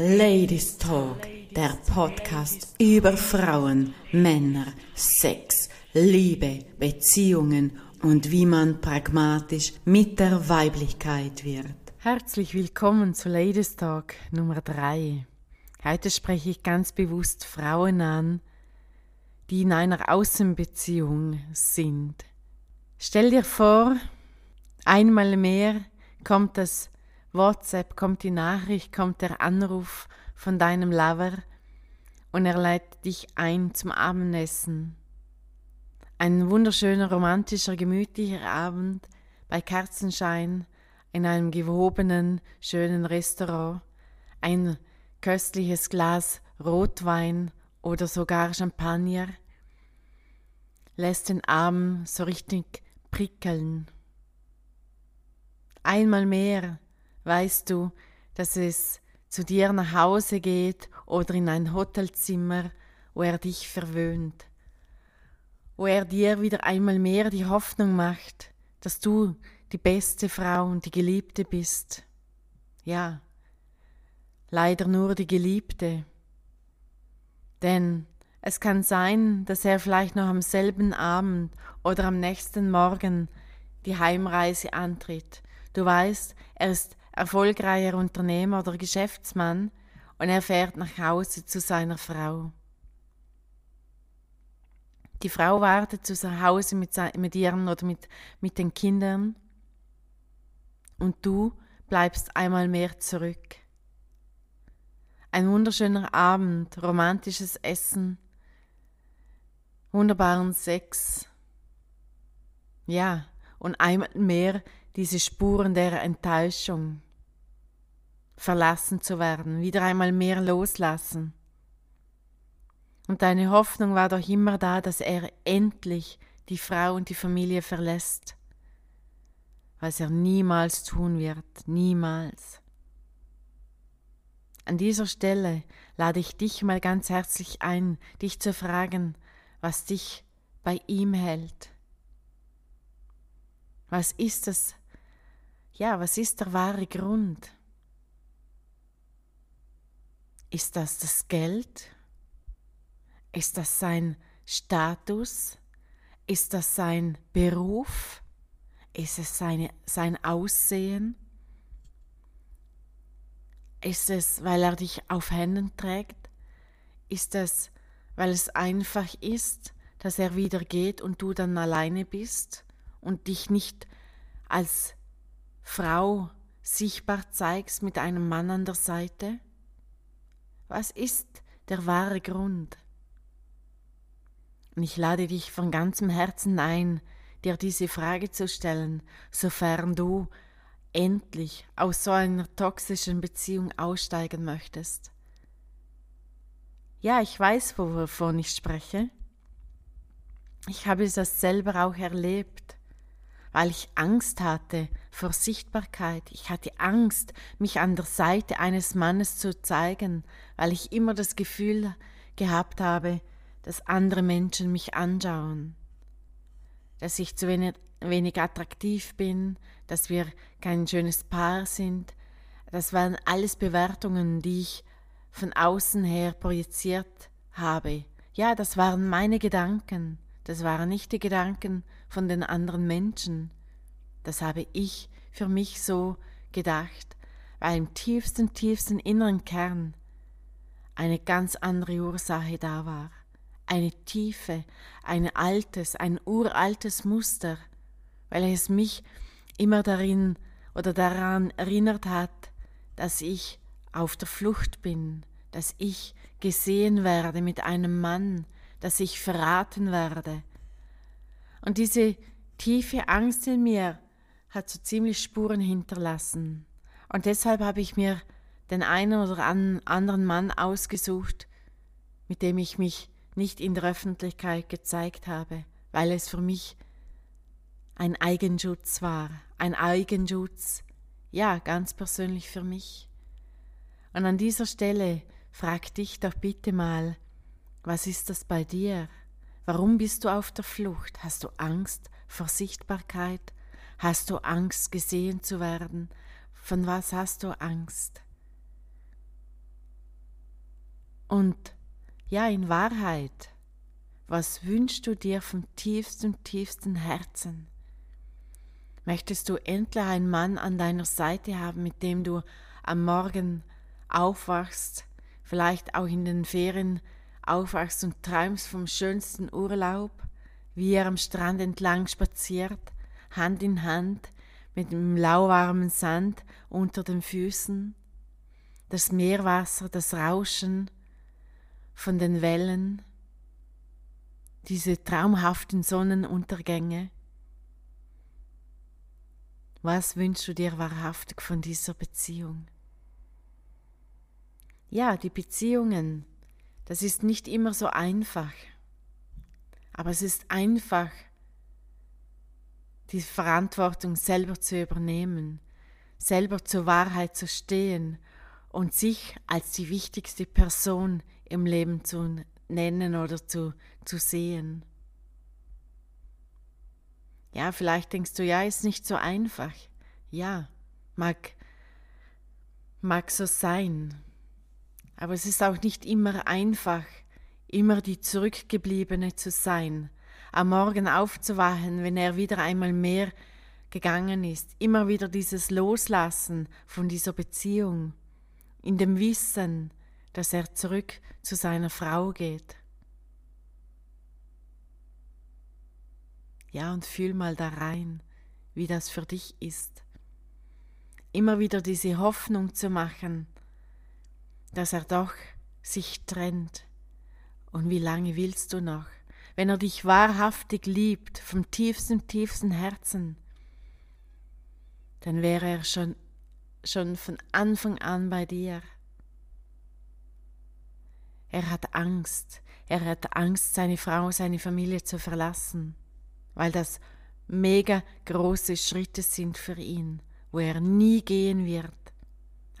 Ladies Talk, der Podcast über Frauen, Männer, Sex, Liebe, Beziehungen und wie man pragmatisch mit der Weiblichkeit wird. Herzlich willkommen zu Ladies Talk Nummer 3. Heute spreche ich ganz bewusst Frauen an, die in einer Außenbeziehung sind. Stell dir vor, einmal mehr kommt das WhatsApp, kommt die Nachricht, kommt der Anruf von deinem Lover und er leitet dich ein zum Abendessen. Ein wunderschöner, romantischer, gemütlicher Abend bei Kerzenschein in einem gehobenen, schönen Restaurant, ein köstliches Glas Rotwein oder sogar Champagner lässt den Abend so richtig prickeln. Einmal mehr weißt du, dass es zu dir nach Hause geht oder in ein Hotelzimmer, wo er dich verwöhnt, wo er dir wieder einmal mehr die Hoffnung macht, dass du die beste Frau und die Geliebte bist. Ja, leider nur die Geliebte. Denn es kann sein, dass er vielleicht noch am selben Abend oder am nächsten Morgen die Heimreise antritt. Du weißt, er ist erfolgreicher Unternehmer oder Geschäftsmann und er fährt nach Hause zu seiner Frau. Die Frau wartet zu Hause mit, mit ihren oder mit, mit den Kindern und du bleibst einmal mehr zurück. Ein wunderschöner Abend, romantisches Essen, wunderbaren Sex. Ja, und einmal mehr diese Spuren der Enttäuschung verlassen zu werden, wieder einmal mehr loslassen. Und deine Hoffnung war doch immer da, dass er endlich die Frau und die Familie verlässt, was er niemals tun wird, niemals. An dieser Stelle lade ich dich mal ganz herzlich ein, dich zu fragen, was dich bei ihm hält. Was ist das? Ja, was ist der wahre Grund? Ist das das Geld? Ist das sein Status? Ist das sein Beruf? Ist es seine, sein Aussehen? Ist es, weil er dich auf Händen trägt? Ist es, weil es einfach ist, dass er wieder geht und du dann alleine bist und dich nicht als Frau sichtbar zeigst mit einem Mann an der Seite? Was ist der wahre Grund? Und ich lade dich von ganzem Herzen ein, dir diese Frage zu stellen, sofern du endlich aus so einer toxischen Beziehung aussteigen möchtest. Ja, ich weiß, wovon ich spreche. Ich habe das selber auch erlebt weil ich Angst hatte vor Sichtbarkeit. Ich hatte Angst, mich an der Seite eines Mannes zu zeigen, weil ich immer das Gefühl gehabt habe, dass andere Menschen mich anschauen, dass ich zu wenig, wenig attraktiv bin, dass wir kein schönes Paar sind. Das waren alles Bewertungen, die ich von außen her projiziert habe. Ja, das waren meine Gedanken. Das waren nicht die Gedanken von den anderen Menschen. Das habe ich für mich so gedacht, weil im tiefsten, tiefsten inneren Kern eine ganz andere Ursache da war. Eine tiefe, ein altes, ein uraltes Muster, weil es mich immer darin oder daran erinnert hat, dass ich auf der Flucht bin, dass ich gesehen werde mit einem Mann, dass ich verraten werde. Und diese tiefe Angst in mir hat so ziemlich Spuren hinterlassen. Und deshalb habe ich mir den einen oder anderen Mann ausgesucht, mit dem ich mich nicht in der Öffentlichkeit gezeigt habe, weil es für mich ein Eigenschutz war, ein Eigenschutz, ja, ganz persönlich für mich. Und an dieser Stelle frag dich doch bitte mal, was ist das bei dir? Warum bist du auf der Flucht? Hast du Angst vor Sichtbarkeit? Hast du Angst, gesehen zu werden? Von was hast du Angst? Und ja, in Wahrheit, was wünschst du dir vom tiefsten, tiefsten Herzen? Möchtest du endlich einen Mann an deiner Seite haben, mit dem du am Morgen aufwachst, vielleicht auch in den Ferien aufwachst und träumst vom schönsten Urlaub, wie er am Strand entlang spaziert, Hand in Hand, mit dem lauwarmen Sand unter den Füßen, das Meerwasser, das Rauschen von den Wellen, diese traumhaften Sonnenuntergänge. Was wünschst du dir wahrhaftig von dieser Beziehung? Ja, die Beziehungen, das ist nicht immer so einfach, aber es ist einfach, die Verantwortung selber zu übernehmen, selber zur Wahrheit zu stehen und sich als die wichtigste Person im Leben zu nennen oder zu, zu sehen. Ja, vielleicht denkst du, ja, ist nicht so einfach. Ja, mag, mag so sein. Aber es ist auch nicht immer einfach, immer die Zurückgebliebene zu sein, am Morgen aufzuwachen, wenn er wieder einmal mehr gegangen ist, immer wieder dieses Loslassen von dieser Beziehung, in dem Wissen, dass er zurück zu seiner Frau geht. Ja, und fühl mal da rein, wie das für dich ist. Immer wieder diese Hoffnung zu machen, dass er doch sich trennt. Und wie lange willst du noch? Wenn er dich wahrhaftig liebt, vom tiefsten, tiefsten Herzen, dann wäre er schon, schon von Anfang an bei dir. Er hat Angst. Er hat Angst, seine Frau, seine Familie zu verlassen weil das mega große Schritte sind für ihn, wo er nie gehen wird,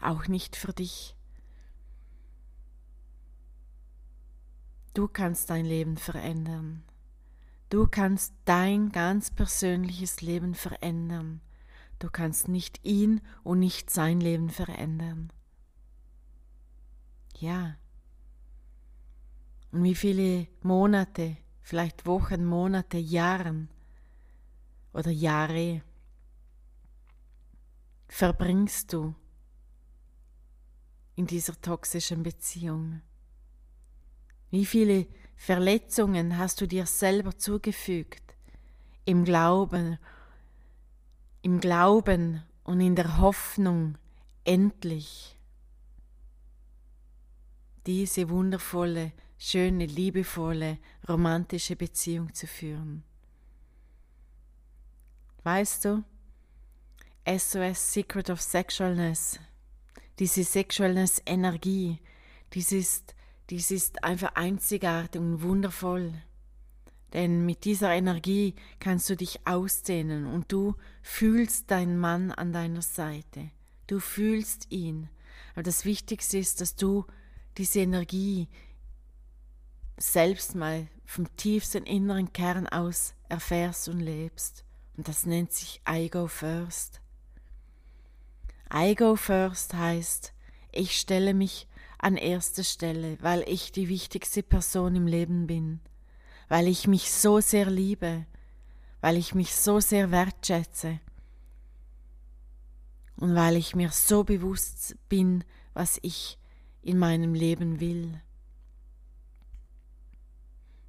auch nicht für dich. Du kannst dein Leben verändern. Du kannst dein ganz persönliches Leben verändern. Du kannst nicht ihn und nicht sein Leben verändern. Ja. Und wie viele Monate vielleicht Wochen, Monate, Jahren oder Jahre verbringst du in dieser toxischen Beziehung? Wie viele Verletzungen hast du dir selber zugefügt im Glauben, im Glauben und in der Hoffnung, endlich diese wundervolle schöne, liebevolle, romantische Beziehung zu führen. Weißt du, SOS Secret of Sexualness, diese Sexualness Energie, dies ist, dies ist einfach einzigartig und wundervoll. Denn mit dieser Energie kannst du dich ausdehnen und du fühlst deinen Mann an deiner Seite. Du fühlst ihn. Aber das Wichtigste ist, dass du diese Energie selbst mal vom tiefsten inneren Kern aus erfährst und lebst. Und das nennt sich I go first. I go first heißt, ich stelle mich an erste Stelle, weil ich die wichtigste Person im Leben bin, weil ich mich so sehr liebe, weil ich mich so sehr wertschätze und weil ich mir so bewusst bin, was ich in meinem Leben will.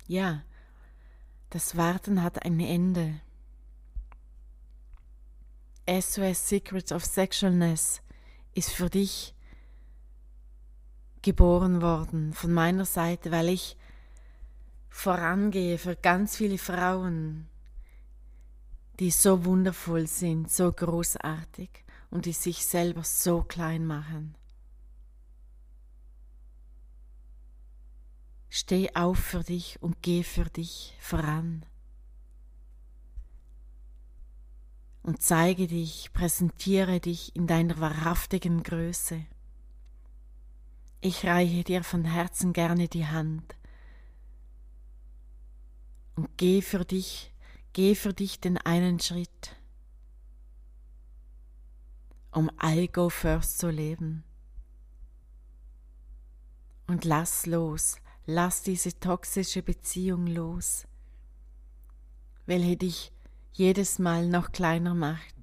Ja, das Warten hat ein Ende. SOS Secrets of Sexualness ist für dich geboren worden von meiner Seite, weil ich vorangehe für ganz viele Frauen, die so wundervoll sind, so großartig und die sich selber so klein machen. Steh auf für dich und geh für dich voran. Und zeige dich, präsentiere dich in deiner wahrhaftigen Größe. Ich reiche dir von Herzen gerne die Hand. Und geh für dich, geh für dich den einen Schritt, um I go first zu leben Und lass los, lass diese toxische Beziehung los, welche dich jedes Mal noch kleiner macht,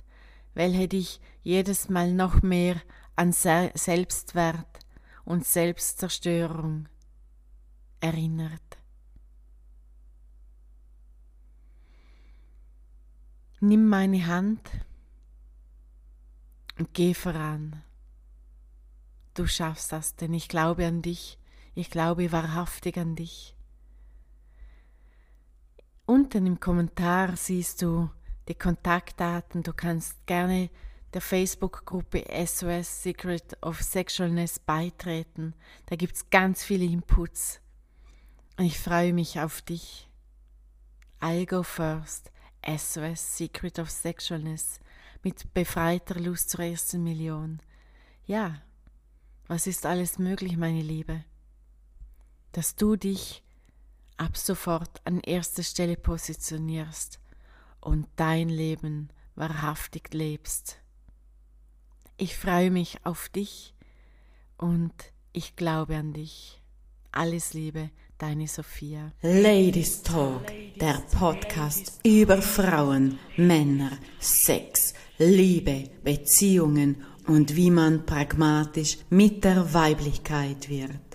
welche dich jedes Mal noch mehr an Selbstwert und Selbstzerstörung erinnert. Nimm meine Hand und geh voran. Du schaffst das, denn ich glaube an dich, ich glaube wahrhaftig an dich. Unten im Kommentar siehst du die Kontaktdaten. Du kannst gerne der Facebook-Gruppe SOS Secret of Sexualness beitreten. Da gibt es ganz viele Inputs. Und ich freue mich auf dich. I go first. SOS Secret of Sexualness mit befreiter Lust zur ersten Million. Ja, was ist alles möglich, meine Liebe? Dass du dich ab sofort an erster Stelle positionierst und dein Leben wahrhaftig lebst. Ich freue mich auf dich und ich glaube an dich. Alles Liebe, deine Sophia. Ladies Talk, der Podcast über Frauen, Männer, Sex, Liebe, Beziehungen und wie man pragmatisch mit der Weiblichkeit wird.